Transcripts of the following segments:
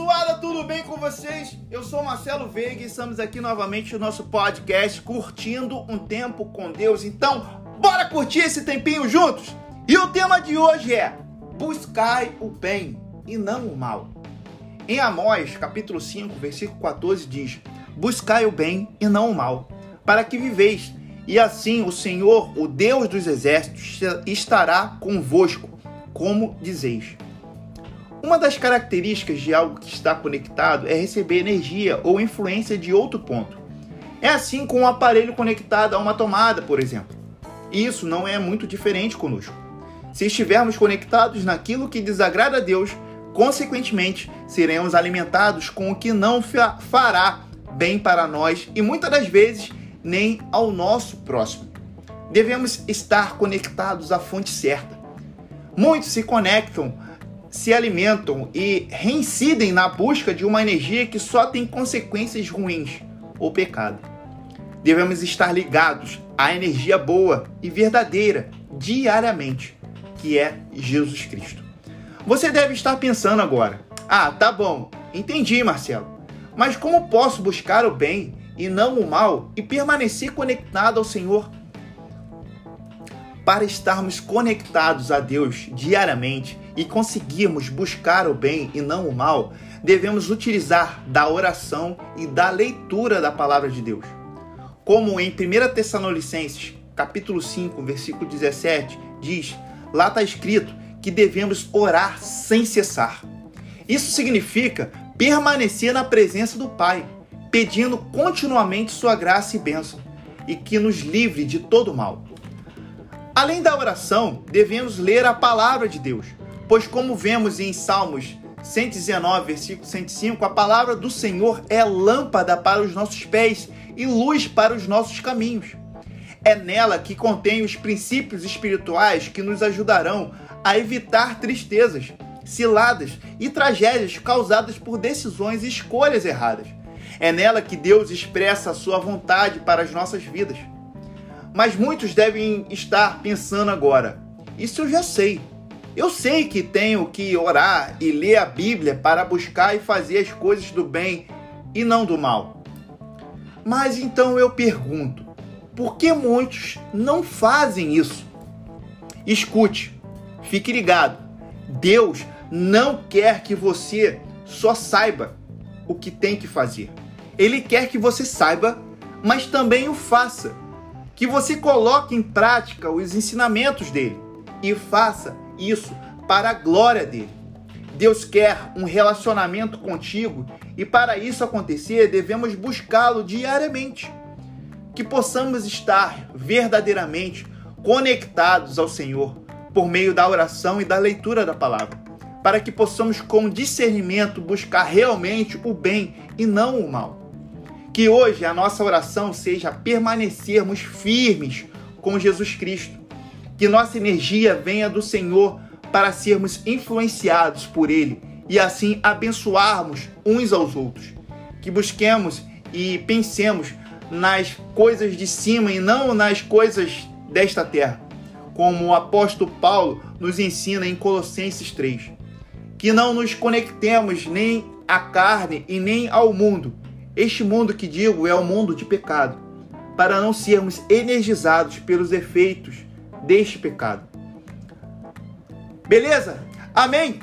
abençoada, tudo bem com vocês? Eu sou Marcelo Veiga e estamos aqui novamente no nosso podcast Curtindo um Tempo com Deus. Então, bora curtir esse tempinho juntos? E o tema de hoje é Buscai o bem e não o mal. Em Amós, capítulo 5, versículo 14 diz: Buscai o bem e não o mal, para que viveis, e assim o Senhor, o Deus dos exércitos, estará convosco, como dizeis. Uma das características de algo que está conectado é receber energia ou influência de outro ponto. É assim com um aparelho conectado a uma tomada, por exemplo. Isso não é muito diferente conosco. Se estivermos conectados naquilo que desagrada a Deus, consequentemente seremos alimentados com o que não fará bem para nós e muitas das vezes nem ao nosso próximo. Devemos estar conectados à fonte certa. Muitos se conectam se alimentam e reincidem na busca de uma energia que só tem consequências ruins ou pecado. Devemos estar ligados à energia boa e verdadeira diariamente, que é Jesus Cristo. Você deve estar pensando agora: ah, tá bom, entendi, Marcelo, mas como posso buscar o bem e não o mal e permanecer conectado ao Senhor? Para estarmos conectados a Deus diariamente, e conseguirmos buscar o bem e não o mal, devemos utilizar da oração e da leitura da palavra de Deus. Como em 1 Tessalonicenses, capítulo 5, versículo 17, diz, lá está escrito que devemos orar sem cessar. Isso significa permanecer na presença do Pai, pedindo continuamente sua graça e bênção, e que nos livre de todo mal. Além da oração, devemos ler a palavra de Deus, Pois, como vemos em Salmos 119, versículo 105, a palavra do Senhor é lâmpada para os nossos pés e luz para os nossos caminhos. É nela que contém os princípios espirituais que nos ajudarão a evitar tristezas, ciladas e tragédias causadas por decisões e escolhas erradas. É nela que Deus expressa a sua vontade para as nossas vidas. Mas muitos devem estar pensando agora: isso eu já sei. Eu sei que tenho que orar e ler a Bíblia para buscar e fazer as coisas do bem e não do mal. Mas então eu pergunto: por que muitos não fazem isso? Escute, fique ligado. Deus não quer que você só saiba o que tem que fazer. Ele quer que você saiba, mas também o faça. Que você coloque em prática os ensinamentos dele e faça isso para a glória dele. Deus quer um relacionamento contigo e para isso acontecer devemos buscá-lo diariamente. Que possamos estar verdadeiramente conectados ao Senhor por meio da oração e da leitura da palavra, para que possamos com discernimento buscar realmente o bem e não o mal. Que hoje a nossa oração seja permanecermos firmes com Jesus Cristo que nossa energia venha do Senhor para sermos influenciados por Ele e assim abençoarmos uns aos outros. Que busquemos e pensemos nas coisas de cima e não nas coisas desta terra, como o apóstolo Paulo nos ensina em Colossenses 3. Que não nos conectemos nem à carne e nem ao mundo. Este mundo que digo é o mundo de pecado, para não sermos energizados pelos efeitos deste pecado. Beleza? Amém?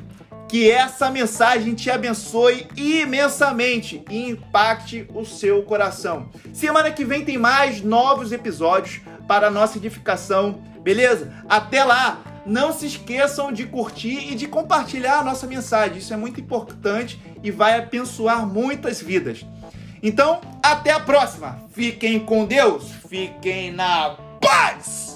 Que essa mensagem te abençoe imensamente e impacte o seu coração. Semana que vem tem mais novos episódios para nossa edificação, beleza? Até lá! Não se esqueçam de curtir e de compartilhar a nossa mensagem. Isso é muito importante e vai abençoar muitas vidas. Então, até a próxima. Fiquem com Deus. Fiquem na paz.